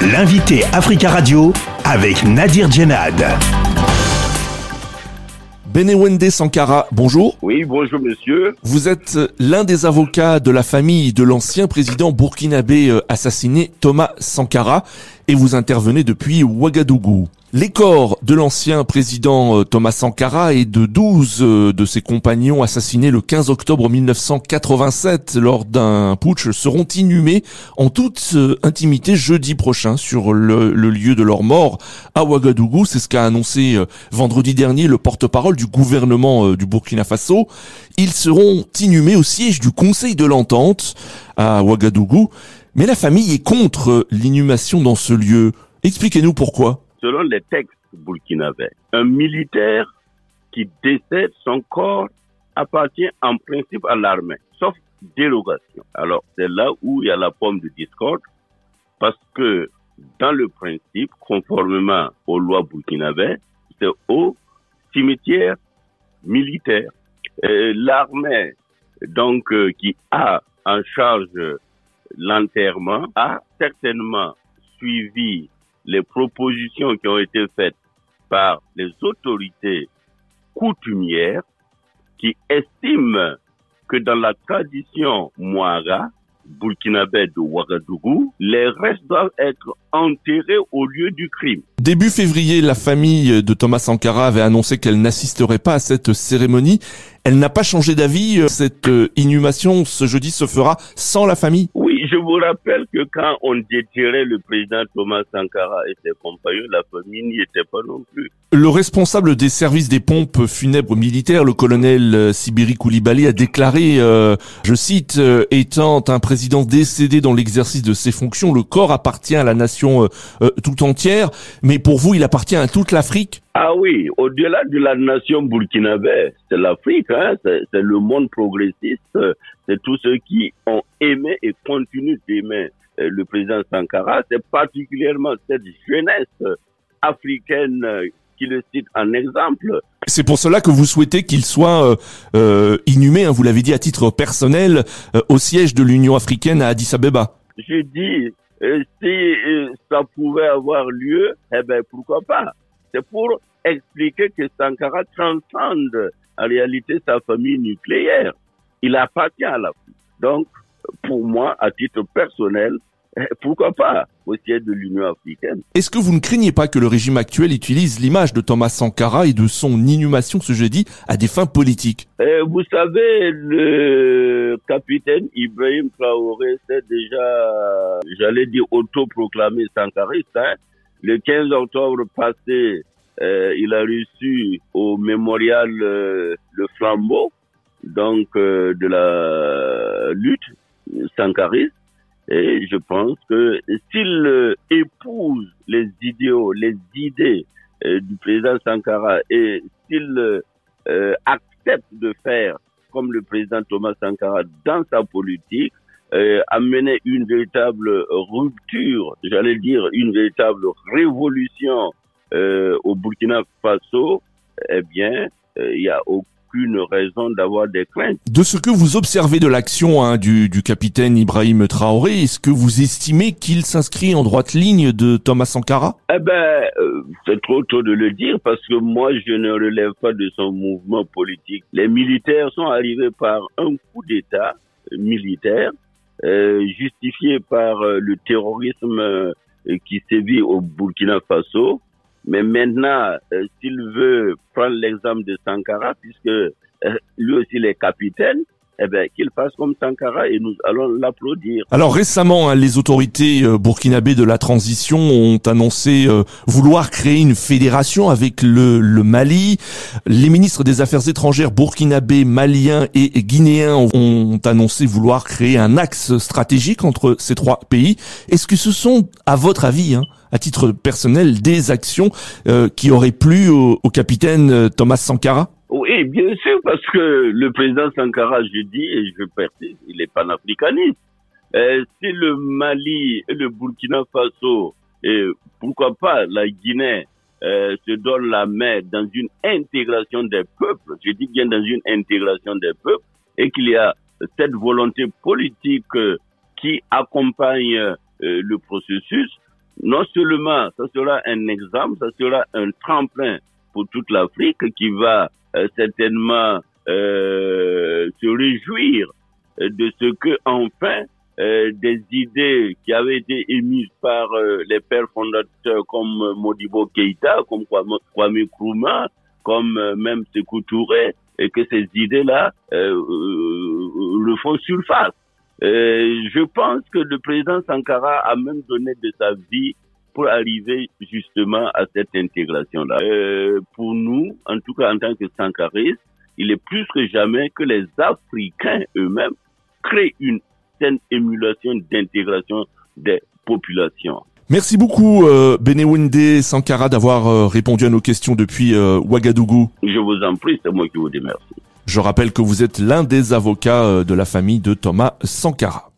L'invité Africa Radio avec Nadir Djenad. Benewende Sankara, bonjour. Oui, bonjour monsieur. Vous êtes l'un des avocats de la famille de l'ancien président burkinabé euh, assassiné Thomas Sankara et vous intervenez depuis Ouagadougou. Les corps de l'ancien président euh, Thomas Sankara et de 12 euh, de ses compagnons assassinés le 15 octobre 1987 lors d'un putsch seront inhumés en toute intimité jeudi prochain sur le, lieu de leur mort à Ouagadougou. C'est ce qu'a annoncé vendredi dernier le porte-parole du gouvernement du Burkina Faso. Ils seront inhumés au siège du Conseil de l'Entente à Ouagadougou. Mais la famille est contre l'inhumation dans ce lieu. Expliquez-nous pourquoi. Selon les textes burkinabés, un militaire qui décède, son corps appartient en principe à l'armée, sauf dérogation. Alors, c'est là où il y a la pomme de discorde, parce que dans le principe, conformément aux lois burkinabées, c'est au cimetière militaire. L'armée, donc, euh, qui a en charge l'enterrement a certainement suivi les propositions qui ont été faites par les autorités coutumières qui estiment que dans la tradition Moara, burkinabé de Ouagadougou, les restes doivent être enterrés au lieu du crime. Début février, la famille de Thomas Sankara avait annoncé qu'elle n'assisterait pas à cette cérémonie. Elle n'a pas changé d'avis. Cette inhumation ce jeudi se fera sans la famille je vous rappelle que quand on déterrait le président Thomas Sankara et ses compagnons, la famille n'y était pas non plus. Le responsable des services des pompes funèbres militaires, le colonel euh, Sibiri Koulibaly, a déclaré, euh, je cite, euh, étant un président décédé dans l'exercice de ses fonctions, le corps appartient à la nation tout entière, mais pour vous, il appartient à toute l'Afrique? Ah oui, au-delà de la nation burkinabé, c'est l'Afrique, hein, c'est le monde progressiste, c'est tous ceux qui ont aimé et continuent d'aimer euh, le président Sankara, c'est particulièrement cette jeunesse africaine euh, qui le cite en exemple. C'est pour cela que vous souhaitez qu'il soit euh, inhumé, hein, vous l'avez dit à titre personnel, au siège de l'Union africaine à Addis Abeba. Je dis, si ça pouvait avoir lieu, eh ben pourquoi pas C'est pour expliquer que Sankara transcende en réalité sa famille nucléaire. Il appartient à l'Afrique. Donc, pour moi, à titre personnel, pourquoi pas au siège de l'Union africaine? Est-ce que vous ne craignez pas que le régime actuel utilise l'image de Thomas Sankara et de son inhumation ce jeudi à des fins politiques? Euh, Vous savez, le capitaine Ibrahim Traoré s'est déjà, j'allais dire, autoproclamé sankariste. Hein. Le 15 octobre passé, euh, il a reçu au mémorial euh, le flambeau donc euh, de la lutte sankariste et je pense que s'il épouse les idéaux, les idées du président Sankara et s'il accepte de faire comme le président Thomas Sankara dans sa politique, amener une véritable rupture, j'allais dire une véritable révolution euh, au Burkina Faso, eh bien, euh, il n'y a aucune raison d'avoir des craintes. De ce que vous observez de l'action hein, du, du, capitaine Ibrahim Traoré, est-ce que vous estimez qu'il s'inscrit en droite ligne de Thomas Sankara? Eh ben, euh, c'est trop tôt de le dire parce que moi, je ne relève pas de son mouvement politique. Les militaires sont arrivés par un coup d'État militaire euh, justifié par le terrorisme qui sévit au Burkina Faso mais maintenant, euh, s'il veut prendre l'exemple de Sankara, puisque euh, lui aussi il est capitaine, eh bien, qu'il fasse comme Sankara et nous allons l'applaudir. Alors récemment, hein, les autorités euh, burkinabées de la transition ont annoncé vouloir créer une fédération avec le, Mali. Les ministres des Affaires étrangères burkinabés, maliens et guinéens ont annoncé vouloir créer un axe stratégique entre ces trois pays. Est-ce que ce sont, à votre avis, hein, à titre personnel, des actions euh, qui auraient plu au, capitaine euh, Thomas Sankara? Oui, bien sûr, parce que le président Sankara, je dis et je persiste, il est panafricaniste. Euh, si le Mali et le Burkina Faso, et pourquoi pas la Guinée, euh, se donnent la main dans une intégration des peuples, je dis bien dans une intégration des peuples, et qu'il y a cette volonté politique qui accompagne le processus, non seulement ça sera un exemple, ça sera un tremplin pour toute l'Afrique qui va euh, certainement euh, se réjouir de ce que enfin euh, des idées qui avaient été émises par euh, les pères fondateurs comme Modibo Keïta, comme Kwame Nkrumah, comme même Sekou Touré, et que ces idées-là le font surface. je pense que le président Sankara a même donné de sa vie pour arriver justement à cette intégration-là. Euh, pour nous, en tout cas en tant que Sankaristes, il est plus que jamais que les Africains eux-mêmes créent une certaine émulation d'intégration des populations. Merci beaucoup euh, Benewende Sankara d'avoir euh, répondu à nos questions depuis euh, Ouagadougou. Je vous en prie, c'est moi qui vous remercie. Je rappelle que vous êtes l'un des avocats de la famille de Thomas Sankara.